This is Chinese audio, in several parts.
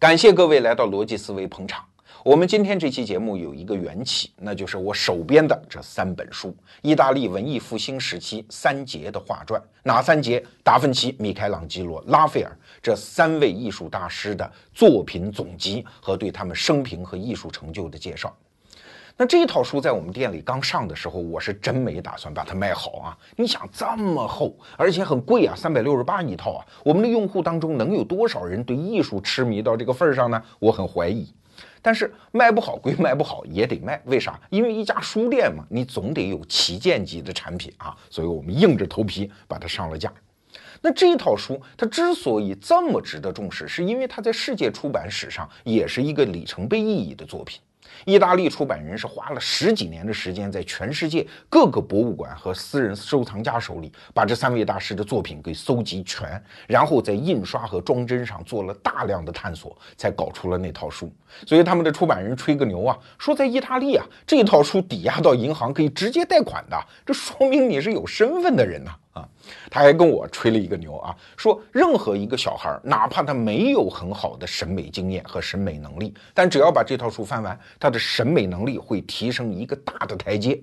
感谢各位来到逻辑思维捧场。我们今天这期节目有一个缘起，那就是我手边的这三本书——意大利文艺复兴时期三杰的画传。哪三杰？达芬奇、米开朗基罗、拉斐尔这三位艺术大师的作品总集和对他们生平和艺术成就的介绍。那这一套书在我们店里刚上的时候，我是真没打算把它卖好啊！你想这么厚，而且很贵啊，三百六十八一套啊！我们的用户当中能有多少人对艺术痴迷到这个份儿上呢？我很怀疑。但是卖不好归卖不好，也得卖。为啥？因为一家书店嘛，你总得有旗舰级的产品啊！所以我们硬着头皮把它上了架。那这一套书它之所以这么值得重视，是因为它在世界出版史上也是一个里程碑意义的作品。意大利出版人是花了十几年的时间，在全世界各个博物馆和私人收藏家手里，把这三位大师的作品给搜集全，然后在印刷和装帧上做了大量的探索，才搞出了那套书。所以他们的出版人吹个牛啊，说在意大利啊，这套书抵押到银行可以直接贷款的，这说明你是有身份的人呐！啊他还跟我吹了一个牛啊，说任何一个小孩，哪怕他没有很好的审美经验和审美能力，但只要把这套书翻完，他的审美能力会提升一个大的台阶。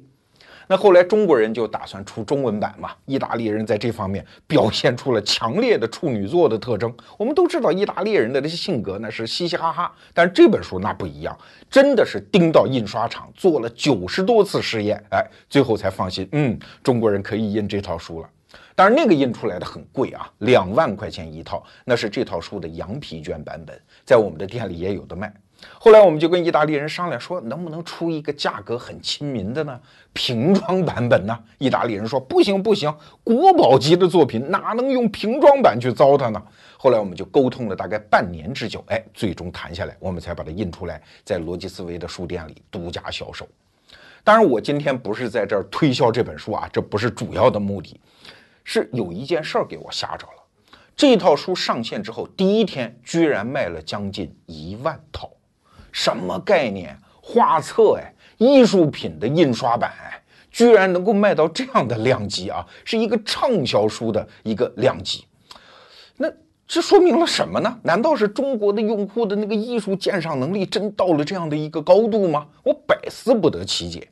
那后来中国人就打算出中文版嘛，意大利人在这方面表现出了强烈的处女座的特征。我们都知道意大利人的这些性格那是嘻嘻哈哈，但是这本书那不一样，真的是盯到印刷厂做了九十多次试验，哎，最后才放心，嗯，中国人可以印这套书了。当然，那个印出来的很贵啊，两万块钱一套，那是这套书的羊皮卷版本，在我们的店里也有的卖。后来我们就跟意大利人商量说，能不能出一个价格很亲民的呢？瓶装版本呢？意大利人说不行不行，国宝级的作品哪能用瓶装版去糟蹋呢？后来我们就沟通了大概半年之久，哎，最终谈下来，我们才把它印出来，在逻辑思维的书店里独家销售。当然，我今天不是在这儿推销这本书啊，这不是主要的目的。是有一件事儿给我吓着了，这套书上线之后第一天居然卖了将近一万套，什么概念？画册哎，艺术品的印刷版哎，居然能够卖到这样的量级啊，是一个畅销书的一个量级。那这说明了什么呢？难道是中国的用户的那个艺术鉴赏能力真到了这样的一个高度吗？我百思不得其解。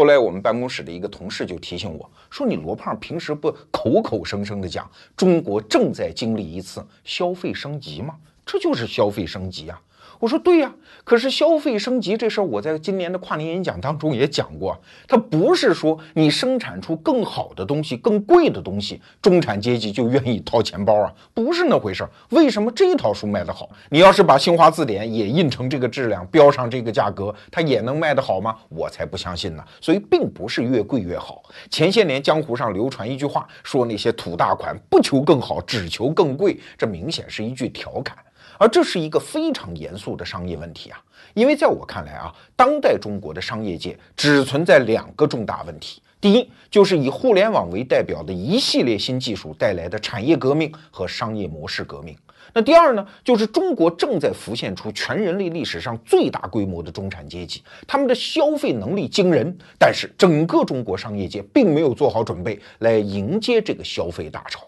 后来我们办公室的一个同事就提醒我说：“你罗胖平时不口口声声的讲中国正在经历一次消费升级吗？这就是消费升级啊。”我说对呀，可是消费升级这事儿，我在今年的跨年演讲当中也讲过，它不是说你生产出更好的东西、更贵的东西，中产阶级就愿意掏钱包啊，不是那回事儿。为什么这套书卖得好？你要是把新华字典也印成这个质量，标上这个价格，它也能卖得好吗？我才不相信呢。所以并不是越贵越好。前些年江湖上流传一句话，说那些土大款不求更好，只求更贵，这明显是一句调侃。而这是一个非常严肃的商业问题啊，因为在我看来啊，当代中国的商业界只存在两个重大问题：第一，就是以互联网为代表的一系列新技术带来的产业革命和商业模式革命；那第二呢，就是中国正在浮现出全人类历史上最大规模的中产阶级，他们的消费能力惊人，但是整个中国商业界并没有做好准备来迎接这个消费大潮。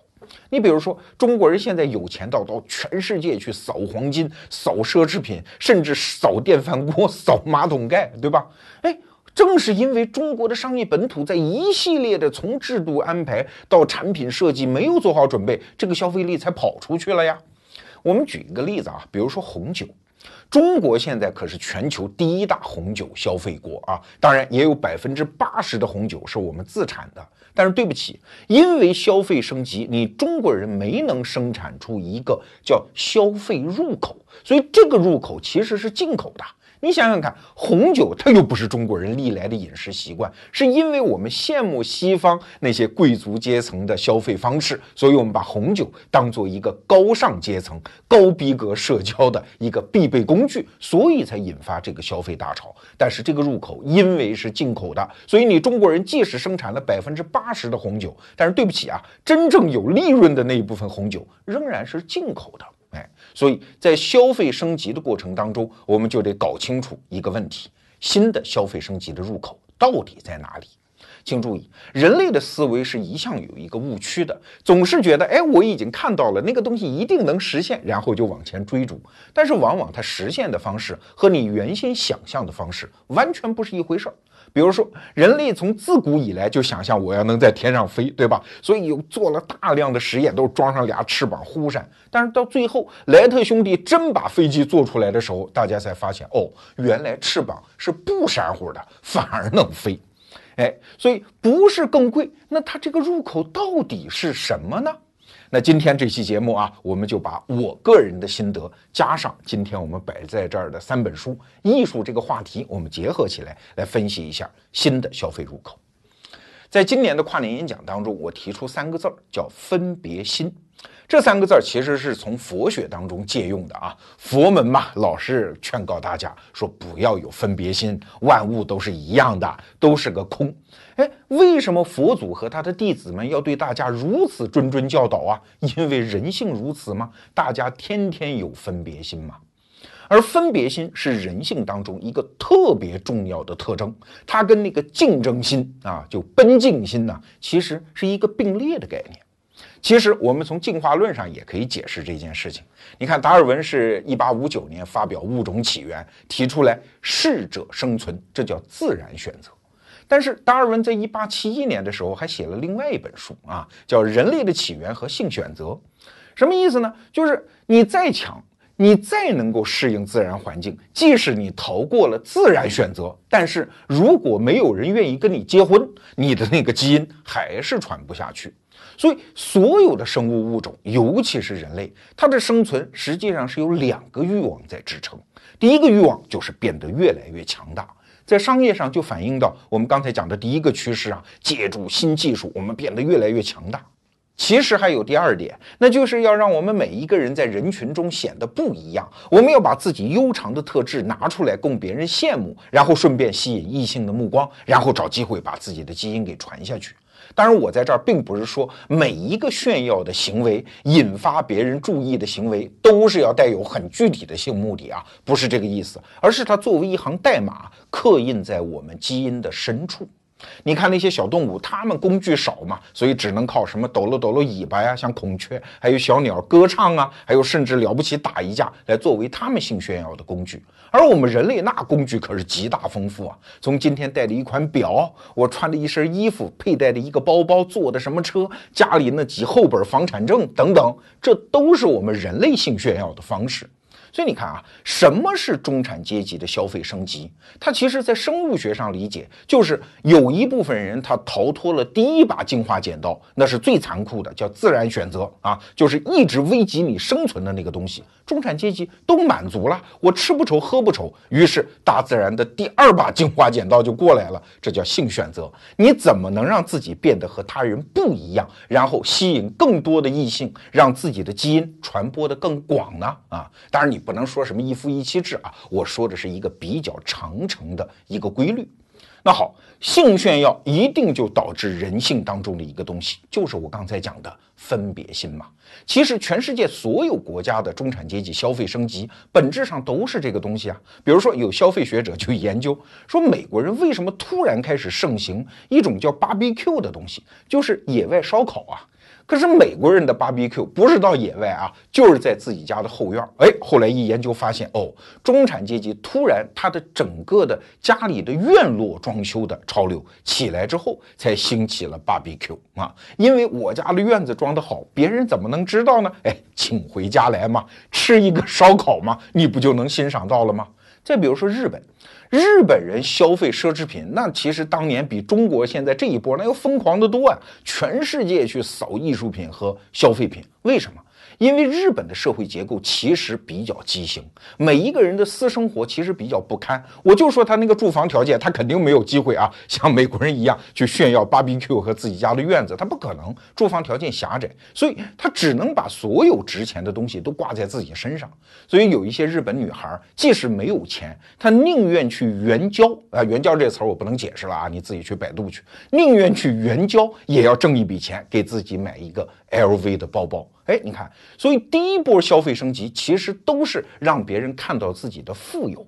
你比如说，中国人现在有钱到到全世界去扫黄金、扫奢侈品，甚至扫电饭锅、扫马桶盖，对吧？哎，正是因为中国的商业本土在一系列的从制度安排到产品设计没有做好准备，这个消费力才跑出去了呀。我们举一个例子啊，比如说红酒。中国现在可是全球第一大红酒消费国啊，当然也有百分之八十的红酒是我们自产的。但是对不起，因为消费升级，你中国人没能生产出一个叫消费入口，所以这个入口其实是进口的。你想想看，红酒它又不是中国人历来的饮食习惯，是因为我们羡慕西方那些贵族阶层的消费方式，所以我们把红酒当做一个高尚阶层、高逼格社交的一个必备工具，所以才引发这个消费大潮。但是这个入口因为是进口的，所以你中国人即使生产了百分之八十的红酒，但是对不起啊，真正有利润的那一部分红酒仍然是进口的。所以在消费升级的过程当中，我们就得搞清楚一个问题：新的消费升级的入口到底在哪里？请注意，人类的思维是一向有一个误区的，总是觉得，哎，我已经看到了那个东西一定能实现，然后就往前追逐。但是往往它实现的方式和你原先想象的方式完全不是一回事儿。比如说，人类从自古以来就想象我要能在天上飞，对吧？所以有做了大量的实验，都装上俩翅膀忽闪。但是到最后，莱特兄弟真把飞机做出来的时候，大家才发现，哦，原来翅膀是不闪乎的，反而能飞。哎，所以不是更贵，那它这个入口到底是什么呢？那今天这期节目啊，我们就把我个人的心得加上今天我们摆在这儿的三本书，艺术这个话题，我们结合起来来分析一下新的消费入口。在今年的跨年演讲当中，我提出三个字儿，叫分别心。这三个字儿其实是从佛学当中借用的啊，佛门嘛，老是劝告大家说不要有分别心，万物都是一样的，都是个空。哎，为什么佛祖和他的弟子们要对大家如此谆谆教导啊？因为人性如此吗？大家天天有分别心嘛。而分别心是人性当中一个特别重要的特征，它跟那个竞争心啊，就奔竞心呐，其实是一个并列的概念。其实我们从进化论上也可以解释这件事情。你看，达尔文是一八五九年发表《物种起源》，提出来适者生存，这叫自然选择。但是达尔文在一八七一年的时候还写了另外一本书啊，叫《人类的起源和性选择》。什么意思呢？就是你再强，你再能够适应自然环境，即使你逃过了自然选择，但是如果没有人愿意跟你结婚，你的那个基因还是传不下去。所以，所有的生物物种，尤其是人类，它的生存实际上是有两个欲望在支撑。第一个欲望就是变得越来越强大，在商业上就反映到我们刚才讲的第一个趋势啊，借助新技术，我们变得越来越强大。其实还有第二点，那就是要让我们每一个人在人群中显得不一样。我们要把自己悠长的特质拿出来供别人羡慕，然后顺便吸引异性的目光，然后找机会把自己的基因给传下去。当然，我在这儿并不是说每一个炫耀的行为、引发别人注意的行为都是要带有很具体的性目的啊，不是这个意思，而是它作为一行代码，刻印在我们基因的深处。你看那些小动物，它们工具少嘛，所以只能靠什么抖了抖了尾巴呀，像孔雀，还有小鸟歌唱啊，还有甚至了不起打一架来作为它们性炫耀的工具。而我们人类那工具可是极大丰富啊，从今天戴的一款表，我穿的一身衣服，佩戴的一个包包，坐的什么车，家里那几厚本房产证等等，这都是我们人类性炫耀的方式。所以你看啊，什么是中产阶级的消费升级？它其实，在生物学上理解，就是有一部分人他逃脱了第一把进化剪刀，那是最残酷的，叫自然选择啊，就是一直危及你生存的那个东西。中产阶级都满足了，我吃不愁，喝不愁，于是大自然的第二把进化剪刀就过来了，这叫性选择。你怎么能让自己变得和他人不一样，然后吸引更多的异性，让自己的基因传播的更广呢？啊，当然你。不能说什么一夫一妻制啊，我说的是一个比较长程的一个规律。那好，性炫耀一定就导致人性当中的一个东西，就是我刚才讲的分别心嘛。其实全世界所有国家的中产阶级消费升级，本质上都是这个东西啊。比如说，有消费学者就研究说，美国人为什么突然开始盛行一种叫 BBQ 的东西，就是野外烧烤啊。可是美国人的 BBQ 不是到野外啊，就是在自己家的后院。哎，后来一研究发现，哦，中产阶级突然他的整个的家里的院落装修的潮流起来之后，才兴起了 BBQ 啊。因为我家的院子装得好，别人怎么能知道呢？哎，请回家来嘛，吃一个烧烤嘛，你不就能欣赏到了吗？再比如说日本。日本人消费奢侈品，那其实当年比中国现在这一波那要疯狂的多啊！全世界去扫艺术品和消费品，为什么？因为日本的社会结构其实比较畸形，每一个人的私生活其实比较不堪。我就说他那个住房条件，他肯定没有机会啊，像美国人一样去炫耀 BBQ 和自己家的院子，他不可能。住房条件狭窄，所以他只能把所有值钱的东西都挂在自己身上。所以有一些日本女孩，即使没有钱，她宁愿去援交啊，援交这词儿我不能解释了啊，你自己去百度去，宁愿去援交也要挣一笔钱，给自己买一个 LV 的包包。哎，你看，所以第一波消费升级其实都是让别人看到自己的富有。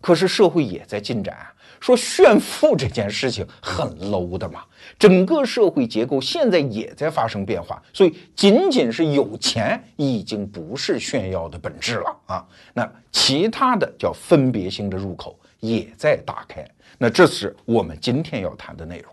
可是社会也在进展啊。说炫富这件事情很 low 的嘛，整个社会结构现在也在发生变化，所以仅仅是有钱已经不是炫耀的本质了啊。那其他的叫分别性的入口也在打开，那这是我们今天要谈的内容。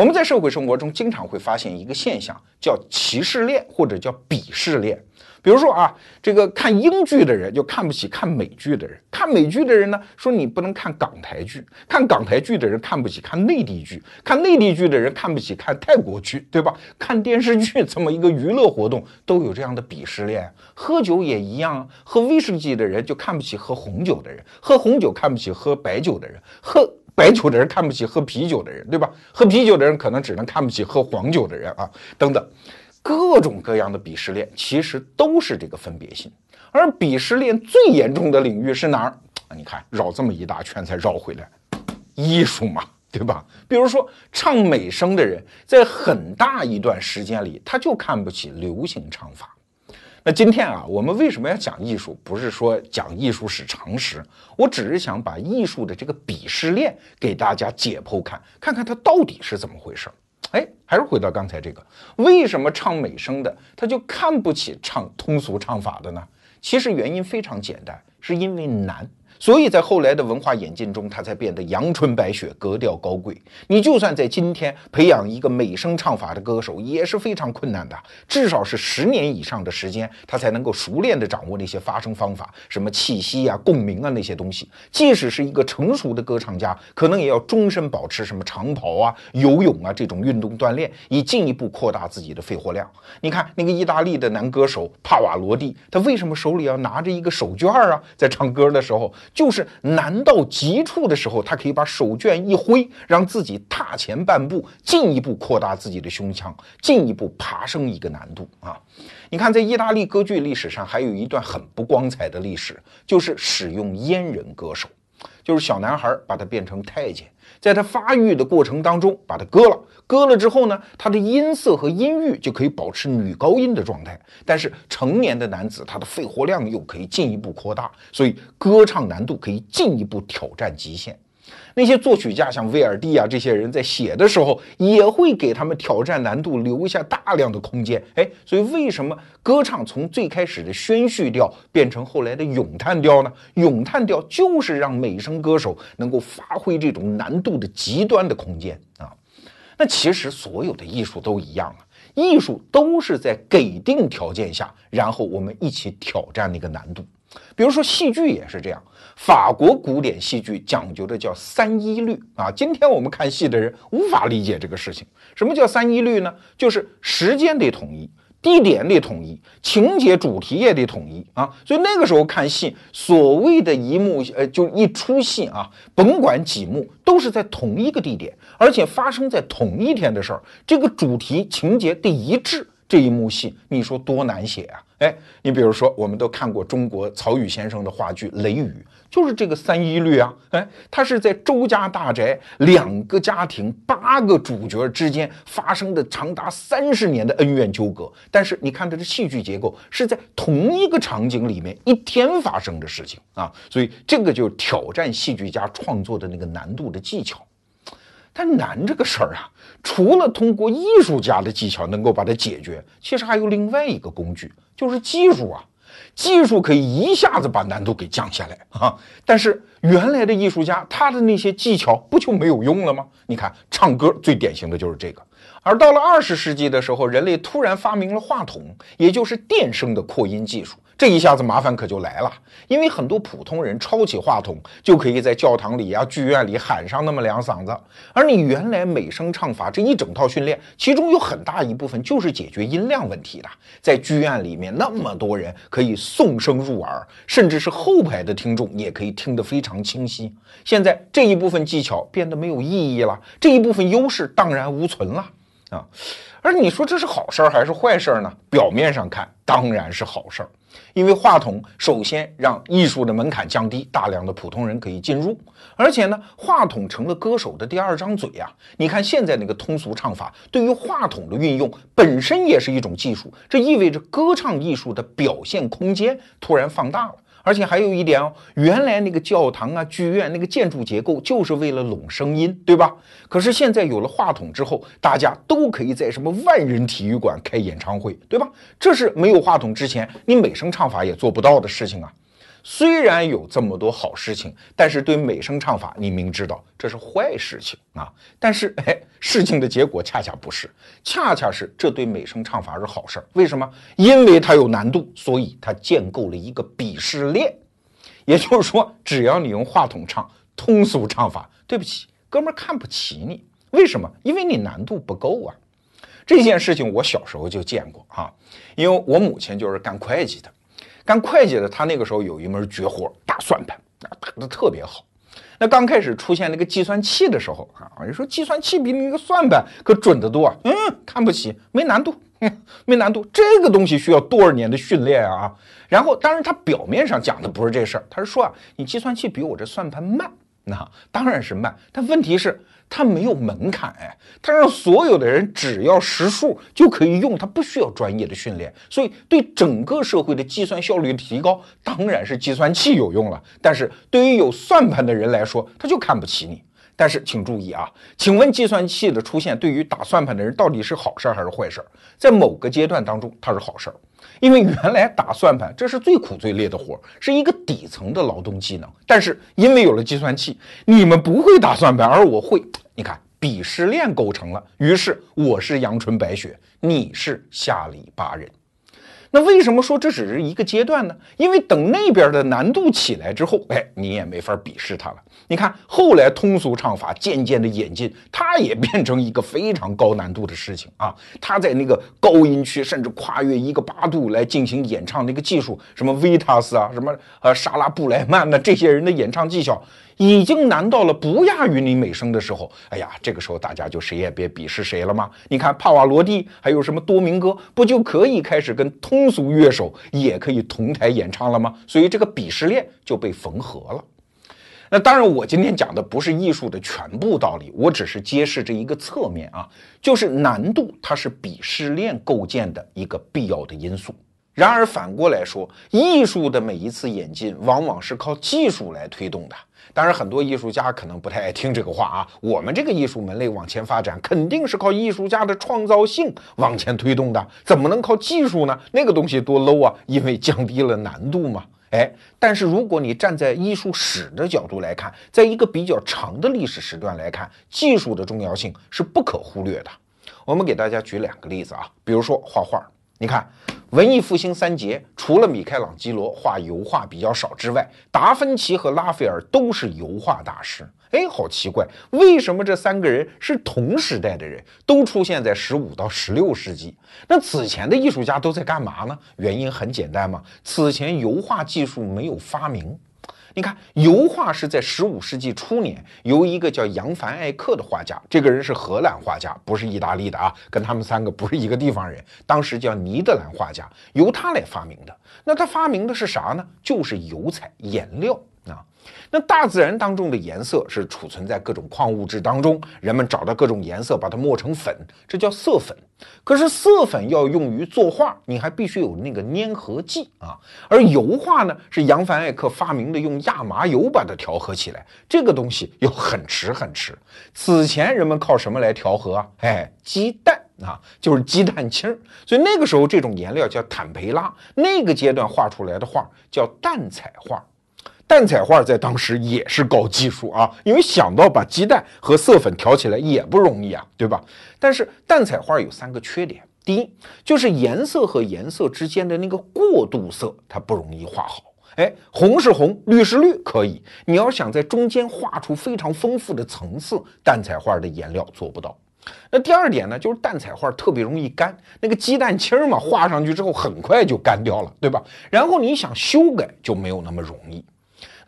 我们在社会生活中经常会发现一个现象，叫歧视链或者叫鄙视链。比如说啊，这个看英剧的人就看不起看美剧的人，看美剧的人呢说你不能看港台剧，看港台剧的人看不起看内地剧，看内地剧的人看不起看泰国剧，对吧？看电视剧这么一个娱乐活动都有这样的鄙视链，喝酒也一样，喝威士忌的人就看不起喝红酒的人，喝红酒看不起喝白酒的人，喝白酒的人看不起喝啤酒的人，对吧？喝啤酒的人可能只能看不起喝黄酒的人啊，等等。各种各样的鄙视链其实都是这个分别心，而鄙视链最严重的领域是哪儿？你看绕这么一大圈才绕回来，艺术嘛，对吧？比如说唱美声的人，在很大一段时间里，他就看不起流行唱法。那今天啊，我们为什么要讲艺术？不是说讲艺术史常识，我只是想把艺术的这个鄙视链给大家解剖看，看看它到底是怎么回事。哎，还是回到刚才这个，为什么唱美声的他就看不起唱通俗唱法的呢？其实原因非常简单，是因为难。所以在后来的文化演进中，它才变得阳春白雪、格调高贵。你就算在今天培养一个美声唱法的歌手，也是非常困难的，至少是十年以上的时间，他才能够熟练地掌握那些发声方法，什么气息啊、共鸣啊那些东西。即使是一个成熟的歌唱家，可能也要终身保持什么长跑啊、游泳啊这种运动锻炼，以进一步扩大自己的肺活量。你看那个意大利的男歌手帕瓦罗蒂，他为什么手里要拿着一个手绢啊？在唱歌的时候。就是难到极处的时候，他可以把手绢一挥，让自己踏前半步，进一步扩大自己的胸腔，进一步爬升一个难度啊！你看，在意大利歌剧历史上，还有一段很不光彩的历史，就是使用阉人歌手，就是小男孩把他变成太监。在他发育的过程当中，把它割了，割了之后呢，他的音色和音域就可以保持女高音的状态。但是成年的男子，他的肺活量又可以进一步扩大，所以歌唱难度可以进一步挑战极限。那些作曲家像威尔第啊，这些人在写的时候也会给他们挑战难度留下大量的空间。哎，所以为什么歌唱从最开始的宣叙调变成后来的咏叹调呢？咏叹调就是让美声歌手能够发挥这种难度的极端的空间啊。那其实所有的艺术都一样啊，艺术都是在给定条件下，然后我们一起挑战那个难度。比如说戏剧也是这样。法国古典戏剧讲究的叫三一律啊，今天我们看戏的人无法理解这个事情。什么叫三一律呢？就是时间得统一，地点得统一，情节主题也得统一啊。所以那个时候看戏，所谓的一幕呃，就一出戏啊，甭管几幕，都是在同一个地点，而且发生在同一天的事儿，这个主题情节得一致。这一幕戏，你说多难写啊？哎，你比如说，我们都看过中国曹禺先生的话剧《雷雨》，就是这个三一律啊。哎，他是在周家大宅两个家庭八个主角之间发生的长达三十年的恩怨纠葛，但是你看他的戏剧结构是在同一个场景里面一天发生的事情啊，所以这个就挑战戏剧家创作的那个难度的技巧。但难这个事儿啊，除了通过艺术家的技巧能够把它解决，其实还有另外一个工具，就是技术啊。技术可以一下子把难度给降下来啊。但是原来的艺术家他的那些技巧不就没有用了吗？你看唱歌最典型的就是这个。而到了二十世纪的时候，人类突然发明了话筒，也就是电声的扩音技术。这一下子麻烦可就来了，因为很多普通人抄起话筒就可以在教堂里呀、剧院里喊上那么两嗓子，而你原来美声唱法这一整套训练，其中有很大一部分就是解决音量问题的。在剧院里面那么多人可以送声入耳，甚至是后排的听众也可以听得非常清晰。现在这一部分技巧变得没有意义了，这一部分优势荡然无存了啊！而你说这是好事儿还是坏事儿呢？表面上看当然是好事儿。因为话筒首先让艺术的门槛降低，大量的普通人可以进入，而且呢，话筒成了歌手的第二张嘴呀。你看现在那个通俗唱法，对于话筒的运用本身也是一种技术，这意味着歌唱艺术的表现空间突然放大了。而且还有一点哦，原来那个教堂啊、剧院那个建筑结构就是为了拢声音，对吧？可是现在有了话筒之后，大家都可以在什么万人体育馆开演唱会，对吧？这是没有话筒之前你美声唱法也做不到的事情啊。虽然有这么多好事情，但是对美声唱法，你明知道这是坏事情啊。但是，哎，事情的结果恰恰不是，恰恰是这对美声唱法是好事儿。为什么？因为它有难度，所以它建构了一个鄙视链。也就是说，只要你用话筒唱通俗唱法，对不起，哥们儿看不起你。为什么？因为你难度不够啊。这件事情我小时候就见过啊，因为我母亲就是干会计的。干会计的，他那个时候有一门绝活，打算盘啊，打的特别好。那刚开始出现那个计算器的时候啊，你说计算器比那个算盘可准得多，嗯，看不起，没难度，没难度，这个东西需要多少年的训练啊？然后，当然他表面上讲的不是这事儿，他是说啊，你计算器比我这算盘慢，那当然是慢，但问题是。它没有门槛哎，它让所有的人只要识数就可以用，它不需要专业的训练，所以对整个社会的计算效率提高，当然是计算器有用了。但是对于有算盘的人来说，他就看不起你。但是请注意啊，请问计算器的出现对于打算盘的人到底是好事还是坏事？在某个阶段当中，它是好事儿，因为原来打算盘这是最苦最累的活儿，是一个底层的劳动技能。但是因为有了计算器，你们不会打算盘，而我会，你看鄙视链构成了。于是我是阳春白雪，你是下里巴人。那为什么说这只是一个阶段呢？因为等那边的难度起来之后，哎，你也没法鄙视他了。你看，后来通俗唱法渐渐的演进，它也变成一个非常高难度的事情啊。他在那个高音区，甚至跨越一个八度来进行演唱，那个技术，什么维塔斯啊，什么呃莎拉布莱曼的这些人的演唱技巧。已经难到了不亚于你美声的时候，哎呀，这个时候大家就谁也别鄙视谁了吗？你看帕瓦罗蒂，还有什么多明戈，不就可以开始跟通俗乐手也可以同台演唱了吗？所以这个鄙视链就被缝合了。那当然，我今天讲的不是艺术的全部道理，我只是揭示这一个侧面啊，就是难度它是鄙视链构建的一个必要的因素。然而反过来说，艺术的每一次演进，往往是靠技术来推动的。当然，很多艺术家可能不太爱听这个话啊。我们这个艺术门类往前发展，肯定是靠艺术家的创造性往前推动的，怎么能靠技术呢？那个东西多 low 啊！因为降低了难度嘛。哎，但是如果你站在艺术史的角度来看，在一个比较长的历史时段来看，技术的重要性是不可忽略的。我们给大家举两个例子啊，比如说画画，你看。文艺复兴三杰，除了米开朗基罗画油画比较少之外，达芬奇和拉斐尔都是油画大师。哎，好奇怪，为什么这三个人是同时代的人，都出现在十五到十六世纪？那此前的艺术家都在干嘛呢？原因很简单嘛，此前油画技术没有发明。你看，油画是在十五世纪初年由一个叫扬凡艾克的画家，这个人是荷兰画家，不是意大利的啊，跟他们三个不是一个地方人。当时叫尼德兰画家，由他来发明的。那他发明的是啥呢？就是油彩颜料啊。那大自然当中的颜色是储存在各种矿物质当中，人们找到各种颜色，把它磨成粉，这叫色粉。可是色粉要用于作画，你还必须有那个粘合剂啊。而油画呢，是扬凡艾克发明的，用亚麻油把它调和起来，这个东西又很迟很迟。此前人们靠什么来调和啊？哎，鸡蛋啊，就是鸡蛋清。所以那个时候这种颜料叫坦培拉，那个阶段画出来的画叫淡彩画。蛋彩画在当时也是高技术啊，因为想到把鸡蛋和色粉调起来也不容易啊，对吧？但是蛋彩画有三个缺点，第一就是颜色和颜色之间的那个过渡色它不容易画好。哎，红是红，绿是绿可以，你要想在中间画出非常丰富的层次，蛋彩画的颜料做不到。那第二点呢，就是蛋彩画特别容易干，那个鸡蛋清嘛，画上去之后很快就干掉了，对吧？然后你想修改就没有那么容易。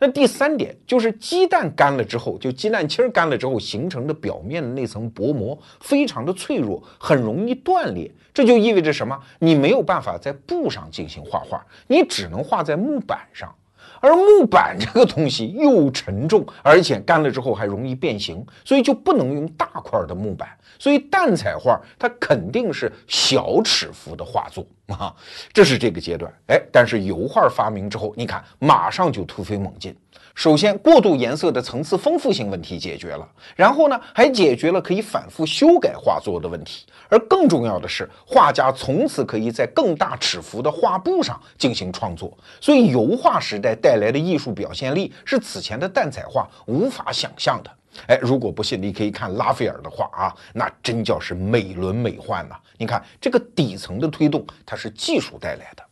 那第三点就是鸡蛋干了之后，就鸡蛋清干了之后形成的表面的那层薄膜非常的脆弱，很容易断裂。这就意味着什么？你没有办法在布上进行画画，你只能画在木板上。而木板 这个东西又沉重，而且干了之后还容易变形，所以就不能用大块的木板。所以淡彩画它肯定是小尺幅的画作啊，这是这个阶段。哎，但是油画发明之后，你看马上就突飞猛进。首先，过渡颜色的层次丰富性问题解决了，然后呢，还解决了可以反复修改画作的问题。而更重要的是，画家从此可以在更大尺幅的画布上进行创作。所以，油画时代带来的艺术表现力是此前的淡彩画无法想象的。哎，如果不信，你可以看拉斐尔的画啊，那真叫是美轮美奂呐！你看这个底层的推动，它是技术带来的。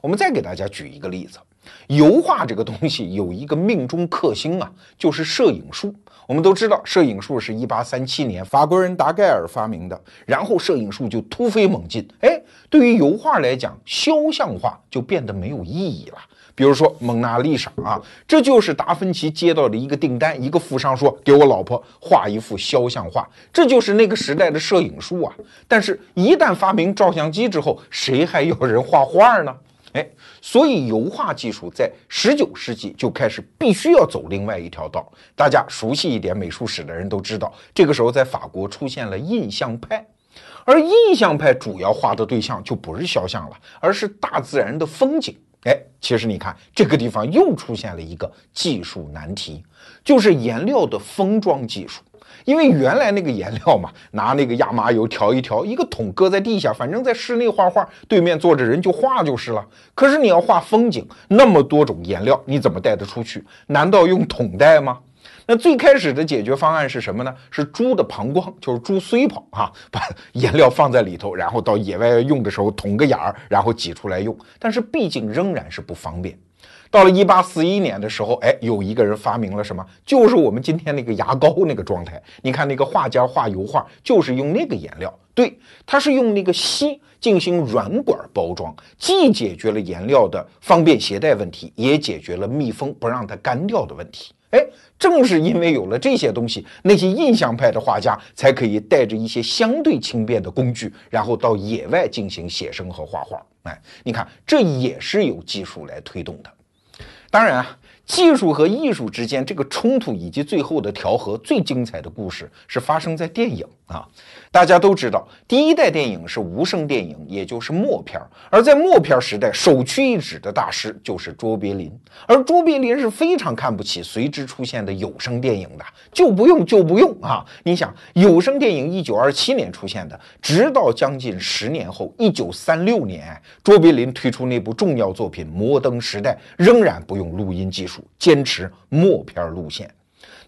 我们再给大家举一个例子。油画这个东西有一个命中克星啊，就是摄影术。我们都知道，摄影术是一八三七年法国人达盖尔发明的，然后摄影术就突飞猛进。哎，对于油画来讲，肖像画就变得没有意义了。比如说蒙娜丽莎啊，这就是达芬奇接到的一个订单，一个富商说给我老婆画一幅肖像画，这就是那个时代的摄影术啊。但是，一旦发明照相机之后，谁还要人画画呢？哎，所以油画技术在十九世纪就开始必须要走另外一条道。大家熟悉一点美术史的人都知道，这个时候在法国出现了印象派，而印象派主要画的对象就不是肖像了，而是大自然的风景。哎，其实你看这个地方又出现了一个技术难题，就是颜料的封装技术。因为原来那个颜料嘛，拿那个亚麻油调一调，一个桶搁在地下，反正在室内画画，对面坐着人就画就是了。可是你要画风景，那么多种颜料，你怎么带得出去？难道用桶带吗？那最开始的解决方案是什么呢？是猪的膀胱，就是猪髓泡啊，把 颜料放在里头，然后到野外用的时候捅个眼儿，然后挤出来用。但是毕竟仍然是不方便。到了一八四一年的时候，哎，有一个人发明了什么？就是我们今天那个牙膏那个状态。你看那个画家画油画，就是用那个颜料。对，他是用那个锡进行软管包装，既解决了颜料的方便携带问题，也解决了密封不让它干掉的问题。哎，正是因为有了这些东西，那些印象派的画家才可以带着一些相对轻便的工具，然后到野外进行写生和画画。哎，你看，这也是有技术来推动的。当然啊，技术和艺术之间这个冲突以及最后的调和，最精彩的故事是发生在电影啊。大家都知道，第一代电影是无声电影，也就是默片。而在默片时代，首屈一指的大师就是卓别林。而卓别林是非常看不起随之出现的有声电影的，就不用就不用啊！你想，有声电影一九二七年出现的，直到将近十年后，一九三六年，卓别林推出那部重要作品《摩登时代》，仍然不用录音技术，坚持默片路线。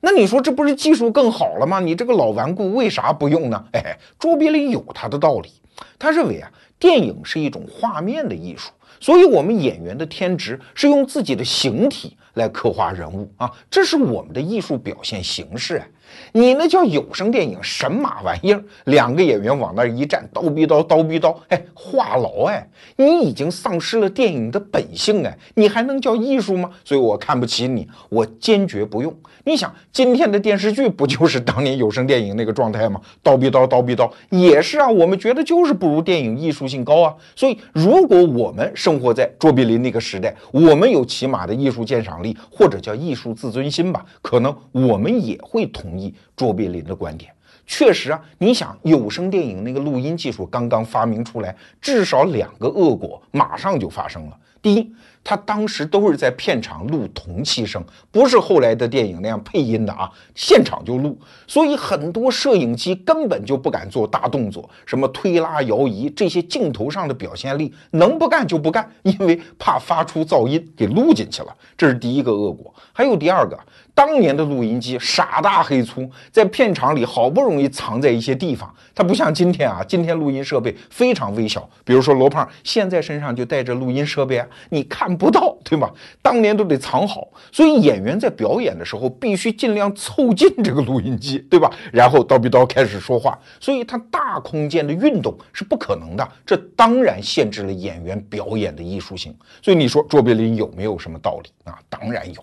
那你说这不是技术更好了吗？你这个老顽固为啥不用呢？哎，卓别林有他的道理，他认为啊，电影是一种画面的艺术，所以我们演员的天职是用自己的形体来刻画人物啊，这是我们的艺术表现形式啊。你那叫有声电影，神马玩意儿？两个演员往那一站，刀逼刀，刀逼刀，哎，话痨哎，你已经丧失了电影的本性哎，你还能叫艺术吗？所以我看不起你，我坚决不用。你想，今天的电视剧不就是当年有声电影那个状态吗？刀逼刀，刀逼刀，也是啊。我们觉得就是不如电影艺术性高啊。所以，如果我们生活在卓别林那个时代，我们有起码的艺术鉴赏力，或者叫艺术自尊心吧，可能我们也会同意。卓别林的观点确实啊，你想有声电影那个录音技术刚刚发明出来，至少两个恶果马上就发生了。第一，他当时都是在片场录同期声，不是后来的电影那样配音的啊，现场就录，所以很多摄影机根本就不敢做大动作，什么推拉摇移这些镜头上的表现力，能不干就不干，因为怕发出噪音给录进去了。这是第一个恶果。还有第二个。当年的录音机傻大黑粗，在片场里好不容易藏在一些地方，它不像今天啊，今天录音设备非常微小。比如说罗胖现在身上就带着录音设备啊，你看不到，对吧？当年都得藏好，所以演员在表演的时候必须尽量凑近这个录音机，对吧？然后叨逼叨开始说话，所以他大空间的运动是不可能的，这当然限制了演员表演的艺术性。所以你说卓别林有没有什么道理啊？当然有。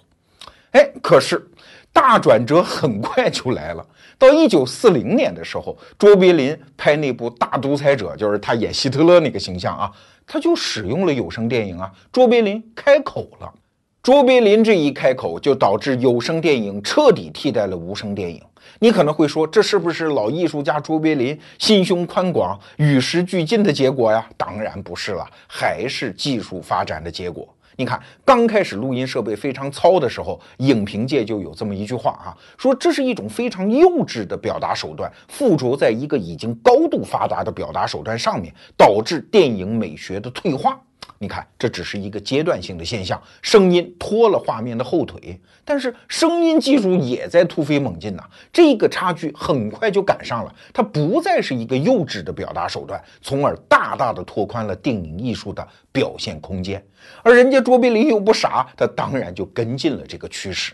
哎，可是大转折很快就来了。到一九四零年的时候，卓别林拍那部《大独裁者》，就是他演希特勒那个形象啊，他就使用了有声电影啊。卓别林开口了。卓别林这一开口，就导致有声电影彻底替代了无声电影。你可能会说，这是不是老艺术家卓别林心胸宽广、与时俱进的结果呀？当然不是了，还是技术发展的结果。你看，刚开始录音设备非常糙的时候，影评界就有这么一句话啊，说这是一种非常幼稚的表达手段，附着在一个已经高度发达的表达手段上面，导致电影美学的退化。你看，这只是一个阶段性的现象，声音拖了画面的后腿，但是声音技术也在突飞猛进呐。这个差距很快就赶上了，它不再是一个幼稚的表达手段，从而大大的拓宽了电影艺术的表现空间。而人家卓别林又不傻，他当然就跟进了这个趋势。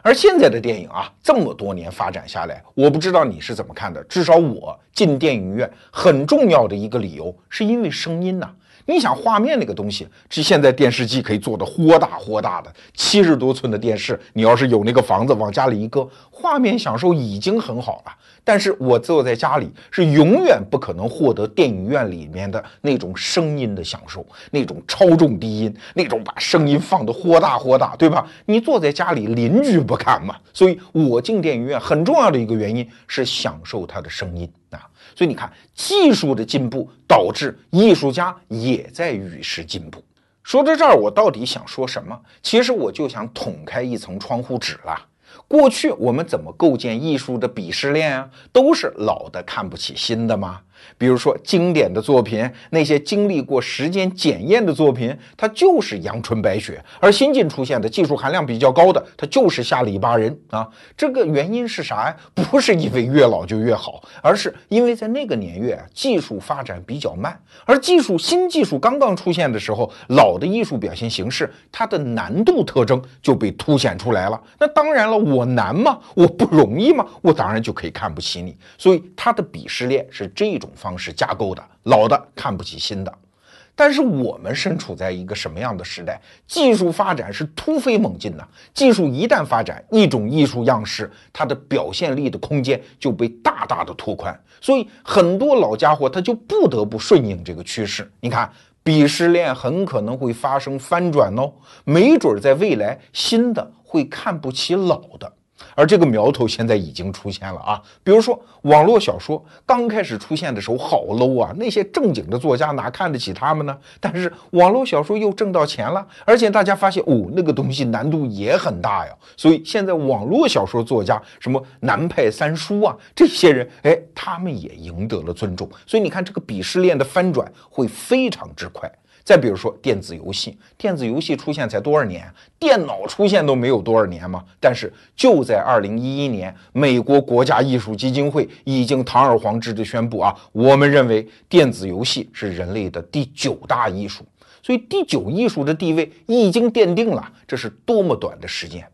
而现在的电影啊，这么多年发展下来，我不知道你是怎么看的，至少我进电影院很重要的一个理由，是因为声音呐。你想画面那个东西，这现在电视机可以做的豁大豁大的，七十多寸的电视，你要是有那个房子往家里一搁，画面享受已经很好了。但是我坐在家里是永远不可能获得电影院里面的那种声音的享受，那种超重低音，那种把声音放的豁大豁大，对吧？你坐在家里，邻居不看嘛。所以我进电影院很重要的一个原因是享受它的声音啊。所以你看，技术的进步导致艺术家也在与时进步。说到这儿，我到底想说什么？其实我就想捅开一层窗户纸了。过去我们怎么构建艺术的鄙视链啊？都是老的看不起新的吗？比如说经典的作品，那些经历过时间检验的作品，它就是阳春白雪；而新近出现的技术含量比较高的，它就是下里巴人啊。这个原因是啥呀？不是因为越老就越好，而是因为在那个年月技术发展比较慢，而技术新技术刚刚出现的时候，老的艺术表现形式它的难度特征就被凸显出来了。那当然了，我难吗？我不容易吗？我当然就可以看不起你。所以它的鄙视链是这种。方式架构的，老的看不起新的，但是我们身处在一个什么样的时代？技术发展是突飞猛进的，技术一旦发展，一种艺术样式，它的表现力的空间就被大大的拓宽，所以很多老家伙他就不得不顺应这个趋势。你看，鄙视链很可能会发生翻转哦，没准在未来新的会看不起老的。而这个苗头现在已经出现了啊，比如说网络小说刚开始出现的时候好 low 啊，那些正经的作家哪看得起他们呢？但是网络小说又挣到钱了，而且大家发现哦，那个东西难度也很大呀，所以现在网络小说作家什么南派三叔啊，这些人哎，他们也赢得了尊重，所以你看这个鄙视链的翻转会非常之快。再比如说电子游戏，电子游戏出现才多少年？电脑出现都没有多少年嘛。但是就在二零一一年，美国国家艺术基金会已经堂而皇之的宣布啊，我们认为电子游戏是人类的第九大艺术。所以第九艺术的地位已经奠定了，这是多么短的时间。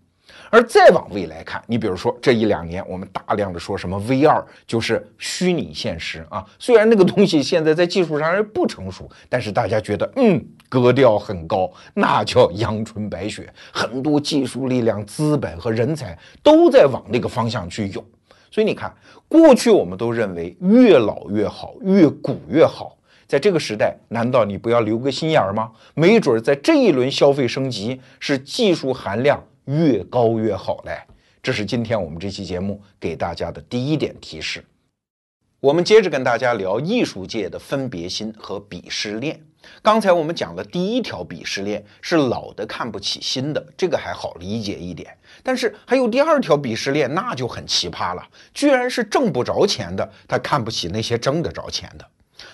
而再往未来看，你比如说这一两年，我们大量的说什么 VR，就是虚拟现实啊。虽然那个东西现在在技术上是不成熟，但是大家觉得，嗯，格调很高，那叫阳春白雪。很多技术力量、资本和人才都在往那个方向去涌。所以你看，过去我们都认为越老越好，越古越好。在这个时代，难道你不要留个心眼儿吗？没准在这一轮消费升级，是技术含量。越高越好嘞，这是今天我们这期节目给大家的第一点提示。我们接着跟大家聊艺术界的分别心和鄙视链。刚才我们讲的第一条鄙视链是老的看不起新的，这个还好理解一点。但是还有第二条鄙视链，那就很奇葩了，居然是挣不着钱的，他看不起那些挣得着钱的。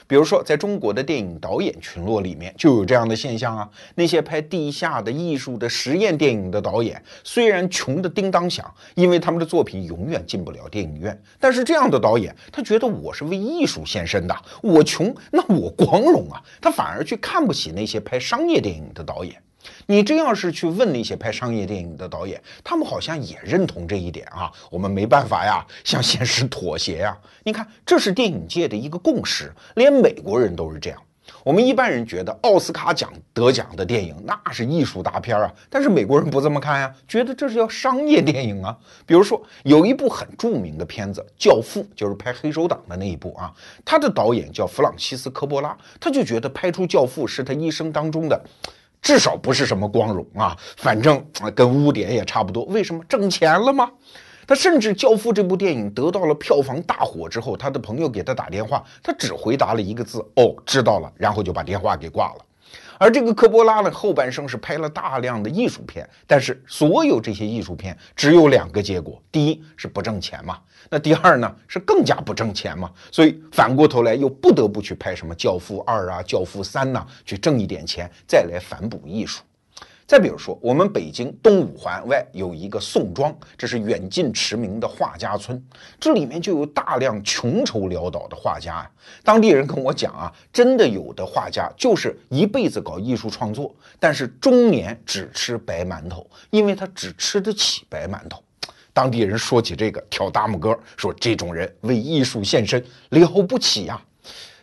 比如说，在中国的电影导演群落里面就有这样的现象啊。那些拍地下的艺术的实验电影的导演，虽然穷的叮当响，因为他们的作品永远进不了电影院，但是这样的导演，他觉得我是为艺术献身的，我穷，那我光荣啊。他反而去看不起那些拍商业电影的导演。你真要是去问那些拍商业电影的导演，他们好像也认同这一点啊。我们没办法呀，向现实妥协呀。你看，这是电影界的一个共识，连美国人都是这样。我们一般人觉得奥斯卡奖得奖的电影那是艺术大片啊，但是美国人不这么看呀，觉得这是叫商业电影啊。比如说有一部很著名的片子《教父》，就是拍黑手党的那一部啊，他的导演叫弗朗西斯科波拉，他就觉得拍出《教父》是他一生当中的。至少不是什么光荣啊，反正跟污点也差不多。为什么挣钱了吗？他甚至《教父》这部电影得到了票房大火之后，他的朋友给他打电话，他只回答了一个字：“哦，知道了。”然后就把电话给挂了。而这个科波拉呢，后半生是拍了大量的艺术片，但是所有这些艺术片只有两个结果：第一是不挣钱嘛，那第二呢是更加不挣钱嘛，所以反过头来又不得不去拍什么《教父二》啊，《教父三》呐，去挣一点钱，再来反哺艺术。再比如说，我们北京东五环外有一个宋庄，这是远近驰名的画家村，这里面就有大量穷愁潦倒的画家呀。当地人跟我讲啊，真的有的画家就是一辈子搞艺术创作，但是中年只吃白馒头，因为他只吃得起白馒头。当地人说起这个，挑大拇哥，说这种人为艺术献身了不起呀。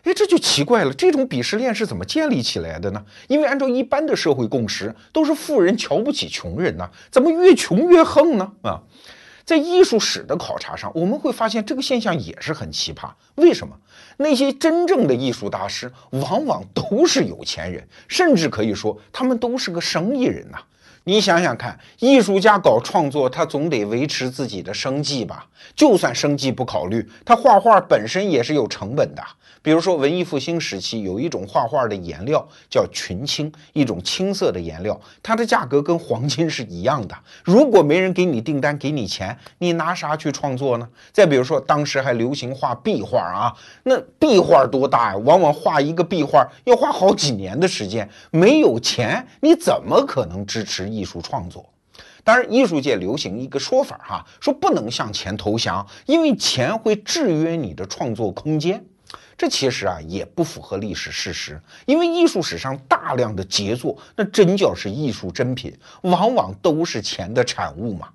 哎，这就奇怪了，这种鄙视链是怎么建立起来的呢？因为按照一般的社会共识，都是富人瞧不起穷人呢，怎么越穷越横呢？啊，在艺术史的考察上，我们会发现这个现象也是很奇葩。为什么？那些真正的艺术大师往往都是有钱人，甚至可以说他们都是个生意人呐。你想想看，艺术家搞创作，他总得维持自己的生计吧？就算生计不考虑，他画画本身也是有成本的。比如说，文艺复兴时期有一种画画的颜料叫群青，一种青色的颜料，它的价格跟黄金是一样的。如果没人给你订单，给你钱，你拿啥去创作呢？再比如说，当时还流行画壁画啊，那壁画多大呀？往往画一个壁画要花好几年的时间，没有钱，你怎么可能支持艺术创作？当然，艺术界流行一个说法哈，说不能向钱投降，因为钱会制约你的创作空间。这其实啊也不符合历史事实，因为艺术史上大量的杰作，那真叫是艺术珍品，往往都是钱的产物嘛。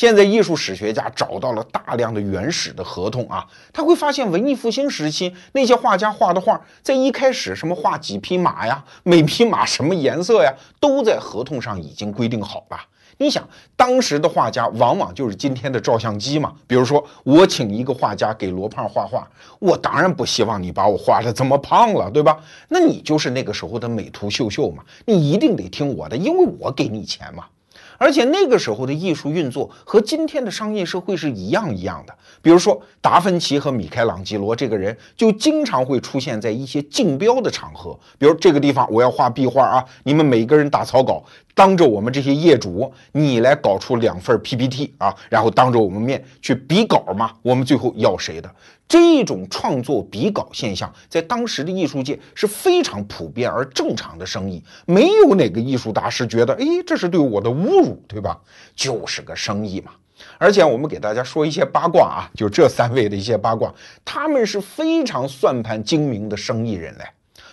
现在艺术史学家找到了大量的原始的合同啊，他会发现文艺复兴时期那些画家画的画，在一开始什么画几匹马呀，每匹马什么颜色呀，都在合同上已经规定好了。你想，当时的画家往往就是今天的照相机嘛。比如说，我请一个画家给罗胖画画，我当然不希望你把我画的这么胖了，对吧？那你就是那个时候的美图秀秀嘛，你一定得听我的，因为我给你钱嘛。而且那个时候的艺术运作和今天的商业社会是一样一样的。比如说，达芬奇和米开朗基罗这个人就经常会出现在一些竞标的场合，比如这个地方我要画壁画啊，你们每个人打草稿，当着我们这些业主，你来搞出两份 PPT 啊，然后当着我们面去比稿嘛，我们最后要谁的？这种创作比稿现象，在当时的艺术界是非常普遍而正常的生意，没有哪个艺术大师觉得，哎，这是对我的侮辱，对吧？就是个生意嘛。而且我们给大家说一些八卦啊，就这三位的一些八卦，他们是非常算盘精明的生意人嘞，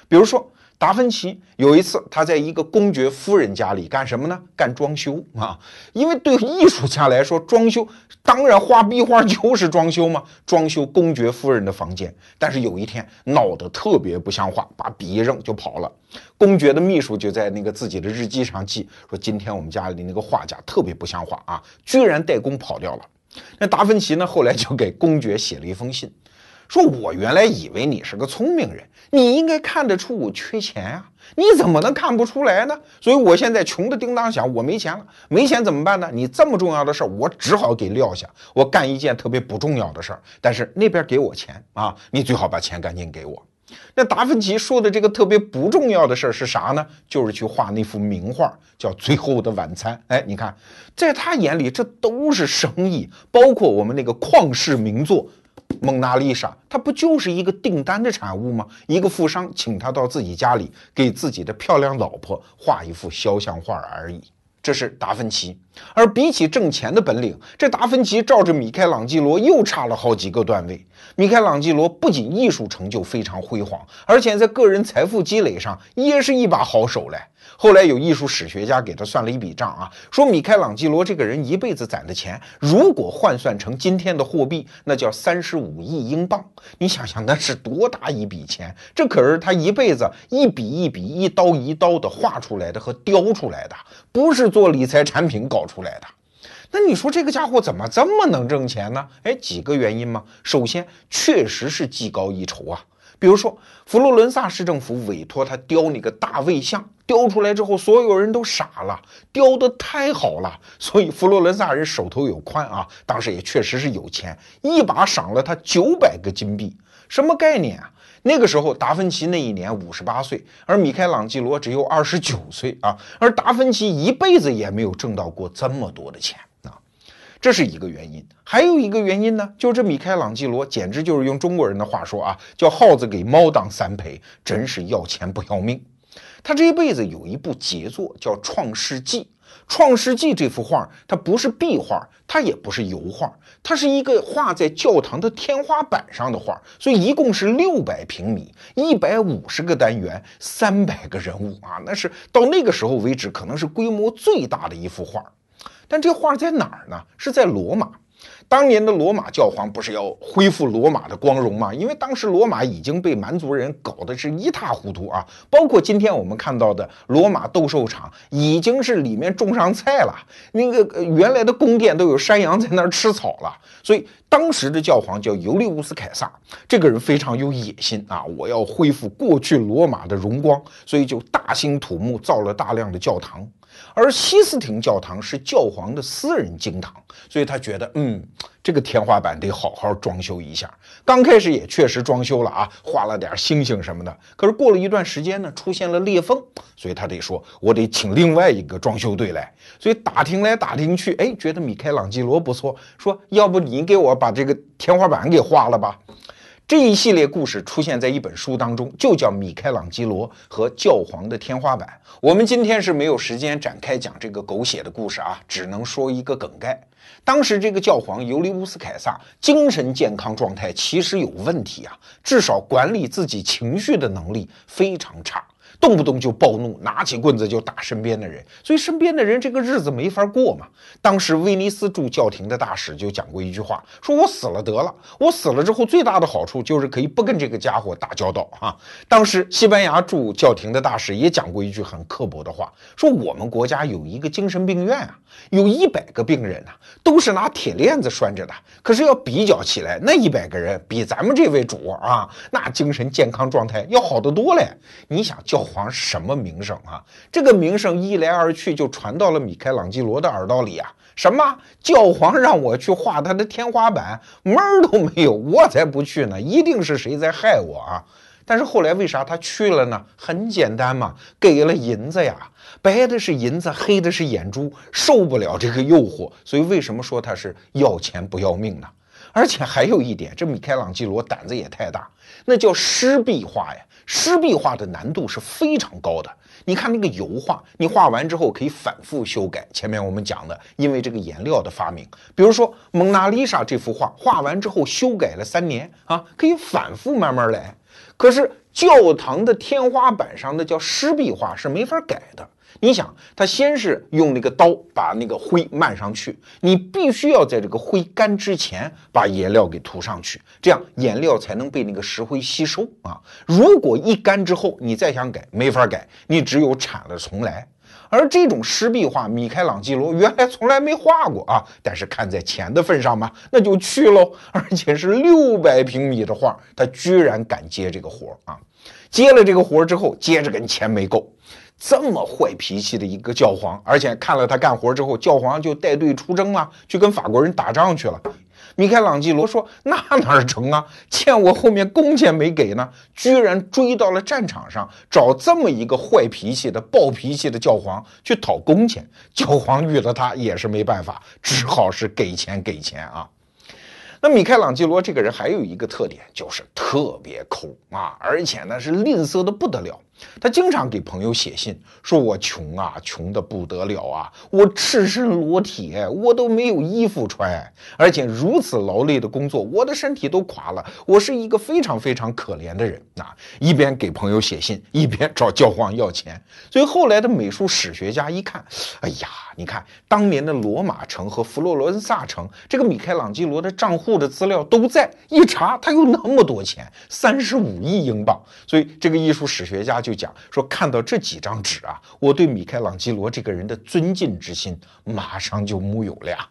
比如说。达芬奇有一次，他在一个公爵夫人家里干什么呢？干装修啊！因为对艺术家来说，装修当然画壁画就是装修嘛，装修公爵夫人的房间。但是有一天闹得特别不像话，把笔一扔就跑了。公爵的秘书就在那个自己的日记上记说：“今天我们家里那个画家特别不像话啊，居然带工跑掉了。”那达芬奇呢，后来就给公爵写了一封信。说，我原来以为你是个聪明人，你应该看得出我缺钱啊，你怎么能看不出来呢？所以我现在穷的叮当响，我没钱了，没钱怎么办呢？你这么重要的事儿，我只好给撂下，我干一件特别不重要的事儿。但是那边给我钱啊，你最好把钱赶紧给我。那达芬奇说的这个特别不重要的事儿是啥呢？就是去画那幅名画，叫《最后的晚餐》。哎，你看，在他眼里，这都是生意，包括我们那个旷世名作。蒙娜丽莎，它不就是一个订单的产物吗？一个富商请他到自己家里，给自己的漂亮老婆画一幅肖像画而已。这是达芬奇。而比起挣钱的本领，这达芬奇照着米开朗基罗又差了好几个段位。米开朗基罗不仅艺术成就非常辉煌，而且在个人财富积累上也是一把好手嘞。后来有艺术史学家给他算了一笔账啊，说米开朗基罗这个人一辈子攒的钱，如果换算成今天的货币，那叫三十五亿英镑。你想想那是多大一笔钱？这可是他一辈子一笔一笔、一刀一刀的画出来的和雕出来的，不是做理财产品搞出来的。那你说这个家伙怎么这么能挣钱呢？哎，几个原因嘛。首先，确实是技高一筹啊。比如说，佛罗伦萨市政府委托他雕那个大卫像，雕出来之后，所有人都傻了，雕的太好了，所以佛罗伦萨人手头有宽啊，当时也确实是有钱，一把赏了他九百个金币，什么概念啊？那个时候，达芬奇那一年五十八岁，而米开朗基罗只有二十九岁啊，而达芬奇一辈子也没有挣到过这么多的钱，这是一个原因。还有一个原因呢，就是这米开朗基罗简直就是用中国人的话说啊，叫耗子给猫当三陪，真是要钱不要命。他这一辈子有一部杰作叫《创世纪》。《创世纪》这幅画，它不是壁画，它也不是油画，它是一个画在教堂的天花板上的画，所以一共是六百平米，一百五十个单元，三百个人物啊，那是到那个时候为止可能是规模最大的一幅画。但这画在哪儿呢？是在罗马。当年的罗马教皇不是要恢复罗马的光荣吗？因为当时罗马已经被蛮族人搞得是一塌糊涂啊！包括今天我们看到的罗马斗兽场，已经是里面种上菜了，那个原来的宫殿都有山羊在那儿吃草了。所以当时的教皇叫尤利乌斯凯撒，这个人非常有野心啊！我要恢复过去罗马的荣光，所以就大兴土木造了大量的教堂。而西斯廷教堂是教皇的私人经堂，所以他觉得，嗯，这个天花板得好好装修一下。刚开始也确实装修了啊，画了点星星什么的。可是过了一段时间呢，出现了裂缝，所以他得说，我得请另外一个装修队来。所以打听来打听去，哎，觉得米开朗基罗不错，说要不你给我把这个天花板给画了吧。这一系列故事出现在一本书当中，就叫《米开朗基罗和教皇的天花板》。我们今天是没有时间展开讲这个狗血的故事啊，只能说一个梗概。当时这个教皇尤利乌斯凯撒精神健康状态其实有问题啊，至少管理自己情绪的能力非常差。动不动就暴怒，拿起棍子就打身边的人，所以身边的人这个日子没法过嘛。当时威尼斯驻教廷的大使就讲过一句话，说我死了得了，我死了之后最大的好处就是可以不跟这个家伙打交道啊。当时西班牙驻教廷的大使也讲过一句很刻薄的话，说我们国家有一个精神病院啊，有一百个病人呐，都是拿铁链子拴着的，可是要比较起来，那一百个人比咱们这位主啊，那精神健康状态要好得多嘞。你想教。皇什么名声啊？这个名声一来二去就传到了米开朗基罗的耳朵里啊！什么教皇让我去画他的天花板，门儿都没有，我才不去呢！一定是谁在害我啊！但是后来为啥他去了呢？很简单嘛，给了银子呀，白的是银子，黑的是眼珠，受不了这个诱惑，所以为什么说他是要钱不要命呢？而且还有一点，这米开朗基罗胆子也太大，那叫湿壁画呀。湿壁画的难度是非常高的。你看那个油画，你画完之后可以反复修改。前面我们讲的，因为这个颜料的发明，比如说蒙娜丽莎这幅画，画完之后修改了三年啊，可以反复慢慢来。可是教堂的天花板上的叫湿壁画是没法改的。你想，他先是用那个刀把那个灰漫上去，你必须要在这个灰干之前把颜料给涂上去，这样颜料才能被那个石灰吸收啊。如果一干之后你再想改，没法改，你只有铲了重来。而这种湿壁画，米开朗基罗原来从来没画过啊，但是看在钱的份上嘛，那就去喽。而且是六百平米的画，他居然敢接这个活啊！接了这个活之后，接着跟钱没够。这么坏脾气的一个教皇，而且看了他干活之后，教皇就带队出征了，去跟法国人打仗去了。米开朗基罗说：“那哪成啊？欠我后面工钱没给呢。”居然追到了战场上，找这么一个坏脾气的、暴脾气的教皇去讨工钱。教皇遇了他也是没办法，只好是给钱给钱啊。那米开朗基罗这个人还有一个特点，就是特别抠啊，而且呢是吝啬的不得了。他经常给朋友写信，说我穷啊，穷的不得了啊，我赤身裸体，我都没有衣服穿，而且如此劳累的工作，我的身体都垮了，我是一个非常非常可怜的人啊！一边给朋友写信，一边找教皇要钱。所以后来的美术史学家一看，哎呀，你看当年的罗马城和佛罗伦萨城，这个米开朗基罗的账户的资料都在，一查他有那么多钱，三十五亿英镑。所以这个艺术史学家。就讲说，看到这几张纸啊，我对米开朗基罗这个人的尊敬之心马上就木有了呀。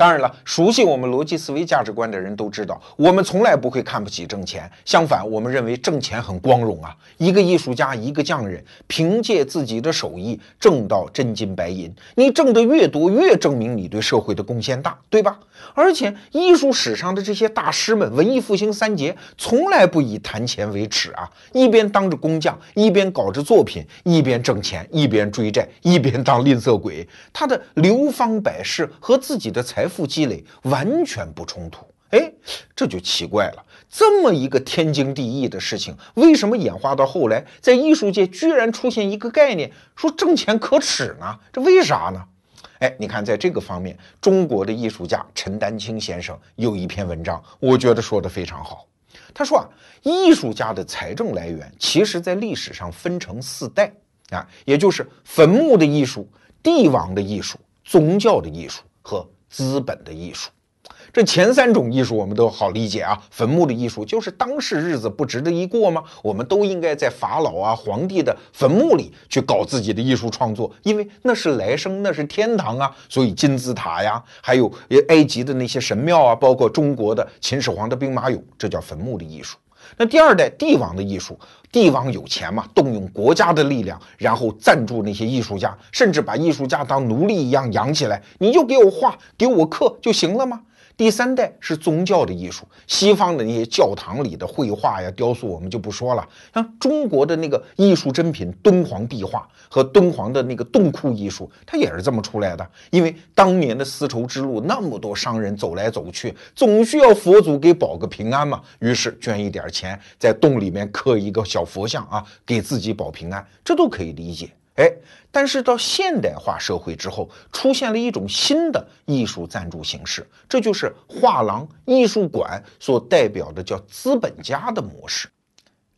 当然了，熟悉我们逻辑思维价值观的人都知道，我们从来不会看不起挣钱。相反，我们认为挣钱很光荣啊！一个艺术家，一个匠人，凭借自己的手艺挣到真金白银，你挣得越多，越证明你对社会的贡献大，对吧？而且，艺术史上的这些大师们，文艺复兴三杰，从来不以谈钱为耻啊！一边当着工匠，一边搞着作品，一边挣钱，一边追债，一边当吝啬鬼。他的流芳百世和自己的财富。富积累完全不冲突，哎，这就奇怪了。这么一个天经地义的事情，为什么演化到后来，在艺术界居然出现一个概念，说挣钱可耻呢？这为啥呢？哎，你看，在这个方面，中国的艺术家陈丹青先生有一篇文章，我觉得说的非常好。他说啊，艺术家的财政来源，其实在历史上分成四代啊，也就是坟墓的艺术、帝王的艺术、宗教的艺术和。资本的艺术，这前三种艺术我们都好理解啊。坟墓的艺术就是当世日子不值得一过吗？我们都应该在法老啊、皇帝的坟墓里去搞自己的艺术创作，因为那是来生，那是天堂啊。所以金字塔呀，还有埃及的那些神庙啊，包括中国的秦始皇的兵马俑，这叫坟墓的艺术。那第二代帝王的艺术，帝王有钱嘛，动用国家的力量，然后赞助那些艺术家，甚至把艺术家当奴隶一样养起来，你就给我画，给我刻就行了吗？第三代是宗教的艺术，西方的那些教堂里的绘画呀、雕塑，我们就不说了。像中国的那个艺术珍品敦煌壁画和敦煌的那个洞窟艺术，它也是这么出来的。因为当年的丝绸之路，那么多商人走来走去，总需要佛祖给保个平安嘛。于是捐一点钱，在洞里面刻一个小佛像啊，给自己保平安，这都可以理解。哎，但是到现代化社会之后，出现了一种新的艺术赞助形式，这就是画廊、艺术馆所代表的叫资本家的模式。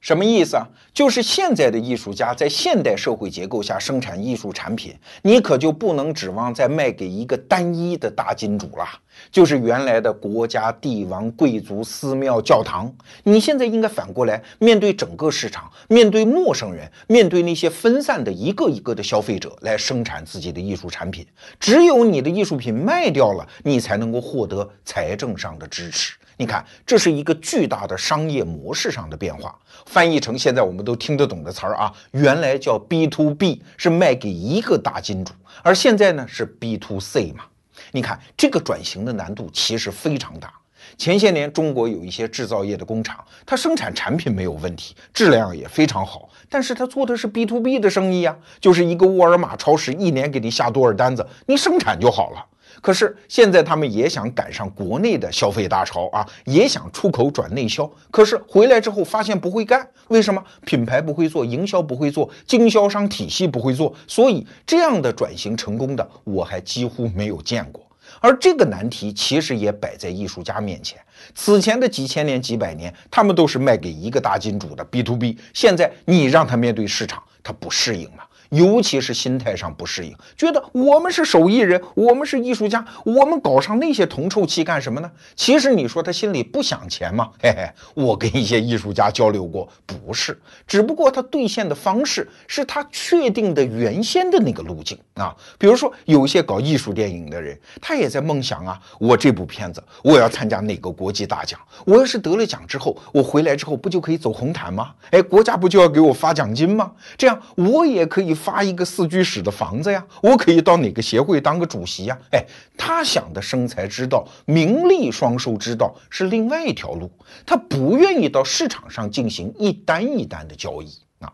什么意思啊？就是现在的艺术家在现代社会结构下生产艺术产品，你可就不能指望再卖给一个单一的大金主了，就是原来的国家、帝王、贵族、寺庙、教堂。你现在应该反过来面对整个市场，面对陌生人，面对那些分散的一个一个的消费者来生产自己的艺术产品。只有你的艺术品卖掉了，你才能够获得财政上的支持。你看，这是一个巨大的商业模式上的变化。翻译成现在我们都听得懂的词儿啊，原来叫 B to B，是卖给一个大金主，而现在呢是 B to C 嘛。你看这个转型的难度其实非常大。前些年中国有一些制造业的工厂，它生产产品没有问题，质量也非常好，但是它做的是 B to B 的生意啊，就是一个沃尔玛超市一年给你下多少单子，你生产就好了。可是现在他们也想赶上国内的消费大潮啊，也想出口转内销。可是回来之后发现不会干，为什么？品牌不会做，营销不会做，经销商体系不会做，所以这样的转型成功的我还几乎没有见过。而这个难题其实也摆在艺术家面前。此前的几千年、几百年，他们都是卖给一个大金主的 B to B。现在你让他面对市场，他不适应吗？尤其是心态上不适应，觉得我们是手艺人，我们是艺术家，我们搞上那些铜臭气干什么呢？其实你说他心里不想钱吗？嘿嘿，我跟一些艺术家交流过，不是，只不过他兑现的方式是他确定的原先的那个路径啊。比如说，有一些搞艺术电影的人，他也在梦想啊，我这部片子我要参加哪个国际大奖？我要是得了奖之后，我回来之后不就可以走红毯吗？哎，国家不就要给我发奖金吗？这样我也可以。发一个四居室的房子呀，我可以到哪个协会当个主席呀？哎，他想的生财之道、名利双收之道是另外一条路，他不愿意到市场上进行一单一单的交易啊。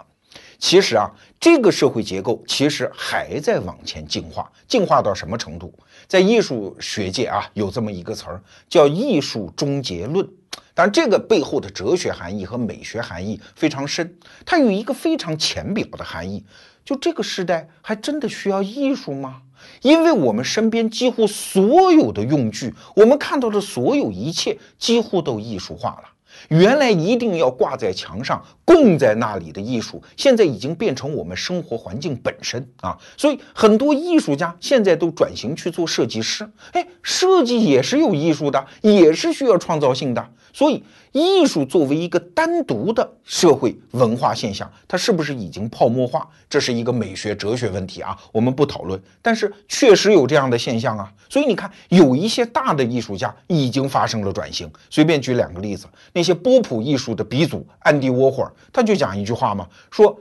其实啊，这个社会结构其实还在往前进化，进化到什么程度？在艺术学界啊，有这么一个词儿叫“艺术终结论”。但这个背后的哲学含义和美学含义非常深，它有一个非常浅表的含义。就这个时代还真的需要艺术吗？因为我们身边几乎所有的用具，我们看到的所有一切几乎都艺术化了。原来一定要挂在墙上、供在那里的艺术，现在已经变成我们生活环境本身啊！所以很多艺术家现在都转型去做设计师。哎，设计也是有艺术的，也是需要创造性的。所以，艺术作为一个单独的社会文化现象，它是不是已经泡沫化？这是一个美学哲学问题啊，我们不讨论。但是确实有这样的现象啊。所以你看，有一些大的艺术家已经发生了转型。随便举两个例子，那些波普艺术的鼻祖安迪沃霍尔，他就讲一句话嘛，说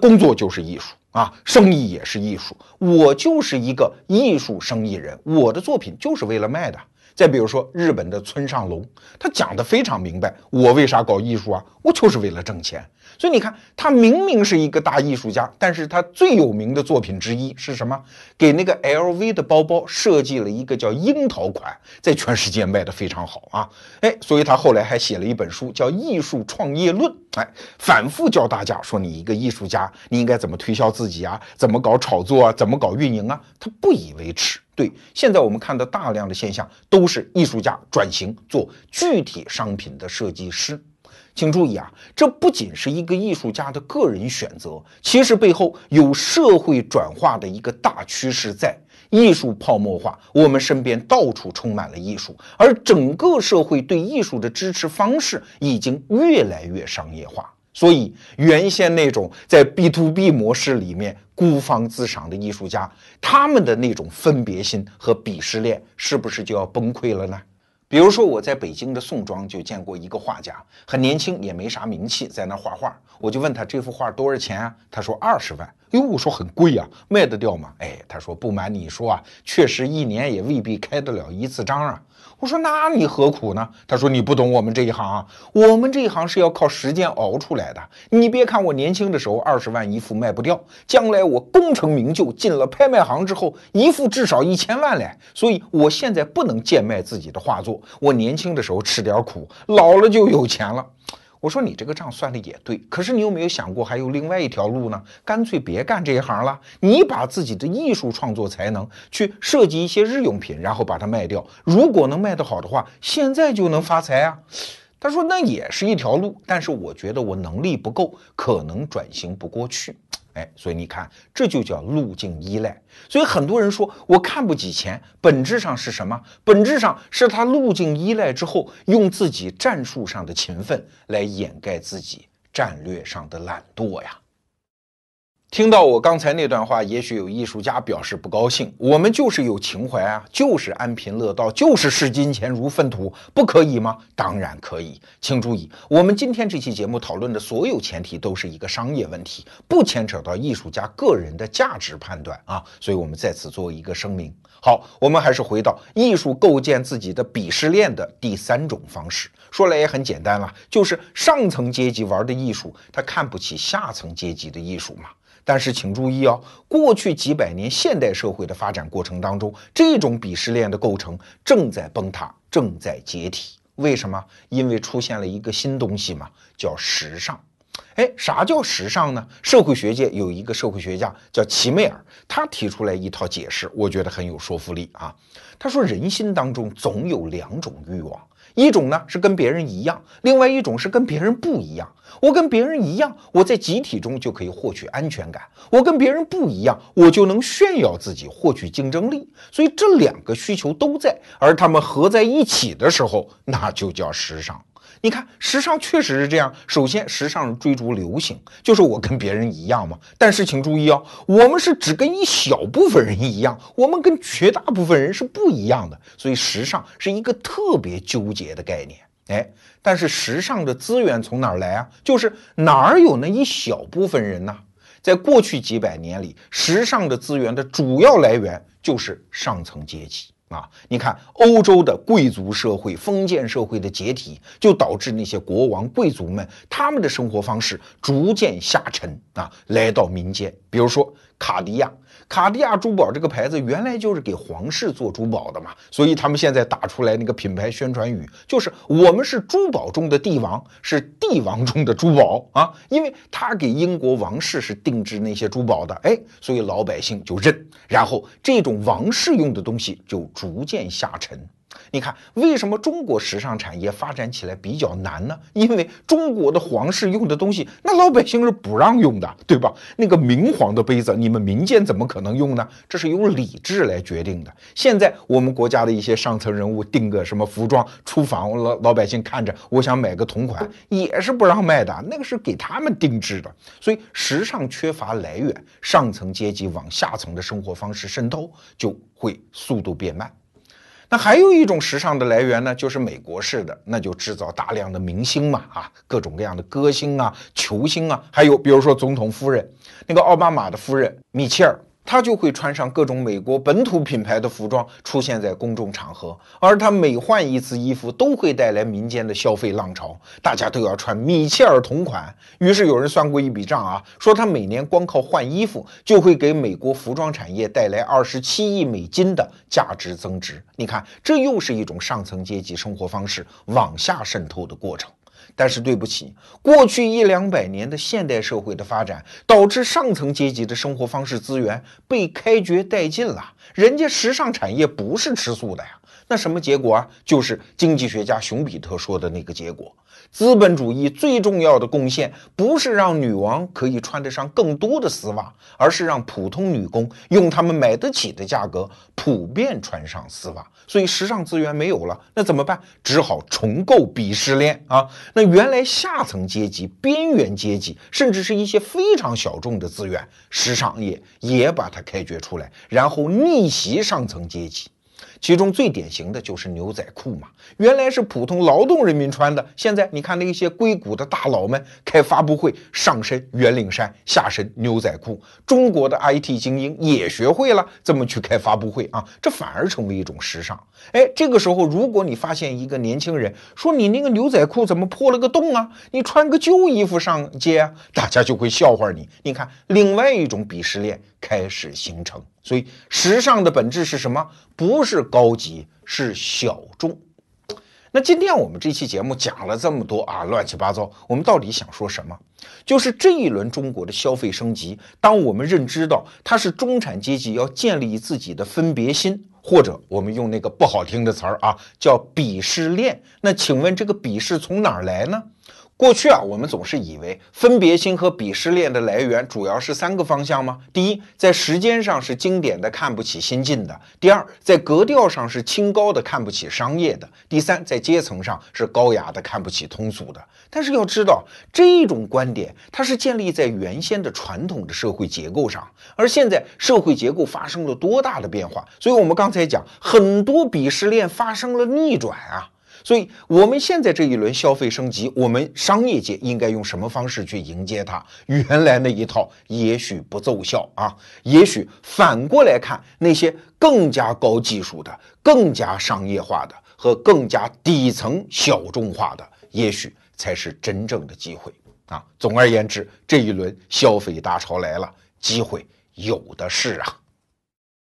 工作就是艺术啊，生意也是艺术。我就是一个艺术生意人，我的作品就是为了卖的。再比如说日本的村上隆，他讲的非常明白，我为啥搞艺术啊？我就是为了挣钱。所以你看，他明明是一个大艺术家，但是他最有名的作品之一是什么？给那个 LV 的包包设计了一个叫樱桃款，在全世界卖的非常好啊！哎，所以他后来还写了一本书，叫《艺术创业论》，哎，反复教大家说，你一个艺术家，你应该怎么推销自己啊？怎么搞炒作啊？怎么搞运营啊？他不以为耻。对，现在我们看到大量的现象，都是艺术家转型做具体商品的设计师。请注意啊，这不仅是一个艺术家的个人选择，其实背后有社会转化的一个大趋势在。艺术泡沫化，我们身边到处充满了艺术，而整个社会对艺术的支持方式已经越来越商业化。所以，原先那种在 B to B 模式里面孤芳自赏的艺术家，他们的那种分别心和鄙视链，是不是就要崩溃了呢？比如说，我在北京的宋庄就见过一个画家，很年轻，也没啥名气，在那画画。我就问他这幅画多少钱啊？他说二十万。哟，我说很贵啊，卖得掉吗？哎，他说不瞒你说啊，确实一年也未必开得了一次张啊。我说那你何苦呢？他说你不懂我们这一行啊，我们这一行是要靠时间熬出来的。你别看我年轻的时候二十万一幅卖不掉，将来我功成名就进了拍卖行之后，一幅至少一千万嘞。所以我现在不能贱卖自己的画作。我年轻的时候吃点苦，老了就有钱了。我说你这个账算的也对，可是你有没有想过还有另外一条路呢？干脆别干这一行了，你把自己的艺术创作才能去设计一些日用品，然后把它卖掉。如果能卖得好的话，现在就能发财啊。他说那也是一条路，但是我觉得我能力不够，可能转型不过去。哎，所以你看，这就叫路径依赖。所以很多人说我看不起钱，本质上是什么？本质上是他路径依赖之后，用自己战术上的勤奋来掩盖自己战略上的懒惰呀。听到我刚才那段话，也许有艺术家表示不高兴。我们就是有情怀啊，就是安贫乐道，就是视金钱如粪土，不可以吗？当然可以。请注意，我们今天这期节目讨论的所有前提都是一个商业问题，不牵扯到艺术家个人的价值判断啊。所以我们在此做一个声明。好，我们还是回到艺术构建自己的鄙视链的第三种方式。说来也很简单了，就是上层阶级玩的艺术，他看不起下层阶级的艺术嘛。但是请注意哦，过去几百年现代社会的发展过程当中，这种鄙视链的构成正在崩塌，正在解体。为什么？因为出现了一个新东西嘛，叫时尚。哎，啥叫时尚呢？社会学界有一个社会学家叫齐美尔，他提出来一套解释，我觉得很有说服力啊。他说，人心当中总有两种欲望。一种呢是跟别人一样，另外一种是跟别人不一样。我跟别人一样，我在集体中就可以获取安全感；我跟别人不一样，我就能炫耀自己，获取竞争力。所以这两个需求都在，而他们合在一起的时候，那就叫时尚。你看，时尚确实是这样。首先，时尚追逐流行，就是我跟别人一样嘛。但是，请注意哦，我们是只跟一小部分人一样，我们跟绝大部分人是不一样的。所以，时尚是一个特别纠结的概念。哎，但是时尚的资源从哪儿来啊？就是哪儿有那一小部分人呢？在过去几百年里，时尚的资源的主要来源就是上层阶级。啊，你看欧洲的贵族社会、封建社会的解体，就导致那些国王、贵族们他们的生活方式逐渐下沉啊，来到民间。比如说卡迪亚。卡地亚珠宝这个牌子原来就是给皇室做珠宝的嘛，所以他们现在打出来那个品牌宣传语就是“我们是珠宝中的帝王，是帝王中的珠宝啊”，因为他给英国王室是定制那些珠宝的，哎，所以老百姓就认，然后这种王室用的东西就逐渐下沉。你看，为什么中国时尚产业发展起来比较难呢？因为中国的皇室用的东西，那老百姓是不让用的，对吧？那个明皇的杯子，你们民间怎么可能用呢？这是由礼制来决定的。现在我们国家的一些上层人物订个什么服装出访，老老百姓看着，我想买个同款，也是不让卖的，那个是给他们定制的。所以时尚缺乏来源，上层阶级往下层的生活方式渗透就会速度变慢。那还有一种时尚的来源呢，就是美国式的，那就制造大量的明星嘛，啊，各种各样的歌星啊、球星啊，还有比如说总统夫人，那个奥巴马的夫人米切尔。他就会穿上各种美国本土品牌的服装出现在公众场合，而他每换一次衣服都会带来民间的消费浪潮，大家都要穿米切尔同款。于是有人算过一笔账啊，说他每年光靠换衣服就会给美国服装产业带来二十七亿美金的价值增值。你看，这又是一种上层阶级生活方式往下渗透的过程。但是对不起，过去一两百年的现代社会的发展，导致上层阶级的生活方式资源被开掘殆尽了。人家时尚产业不是吃素的呀，那什么结果啊？就是经济学家熊彼特说的那个结果。资本主义最重要的贡献，不是让女王可以穿得上更多的丝袜，而是让普通女工用他们买得起的价格普遍穿上丝袜。所以时尚资源没有了，那怎么办？只好重构鄙视链啊！那原来下层阶级、边缘阶级，甚至是一些非常小众的资源，时尚业也把它开掘出来，然后逆袭上层阶级。其中最典型的就是牛仔裤嘛，原来是普通劳动人民穿的，现在你看那些硅谷的大佬们开发布会，上身圆领衫，下身牛仔裤，中国的 IT 精英也学会了这么去开发布会啊，这反而成为一种时尚。哎，这个时候如果你发现一个年轻人说你那个牛仔裤怎么破了个洞啊，你穿个旧衣服上街啊，大家就会笑话你。你看，另外一种鄙视链开始形成。所以，时尚的本质是什么？不是高级，是小众。那今天我们这期节目讲了这么多啊，乱七八糟，我们到底想说什么？就是这一轮中国的消费升级，当我们认知到它是中产阶级要建立自己的分别心，或者我们用那个不好听的词儿啊，叫鄙视链。那请问这个鄙视从哪儿来呢？过去啊，我们总是以为分别心和鄙视链的来源主要是三个方向吗？第一，在时间上是经典的看不起新进的；第二，在格调上是清高的看不起商业的；第三，在阶层上是高雅的看不起通俗的。但是要知道，这种观点它是建立在原先的传统的社会结构上，而现在社会结构发生了多大的变化？所以我们刚才讲，很多鄙视链发生了逆转啊。所以，我们现在这一轮消费升级，我们商业界应该用什么方式去迎接它？原来那一套也许不奏效啊，也许反过来看，那些更加高技术的、更加商业化的和更加底层小众化的，也许才是真正的机会啊。总而言之，这一轮消费大潮来了，机会有的是啊。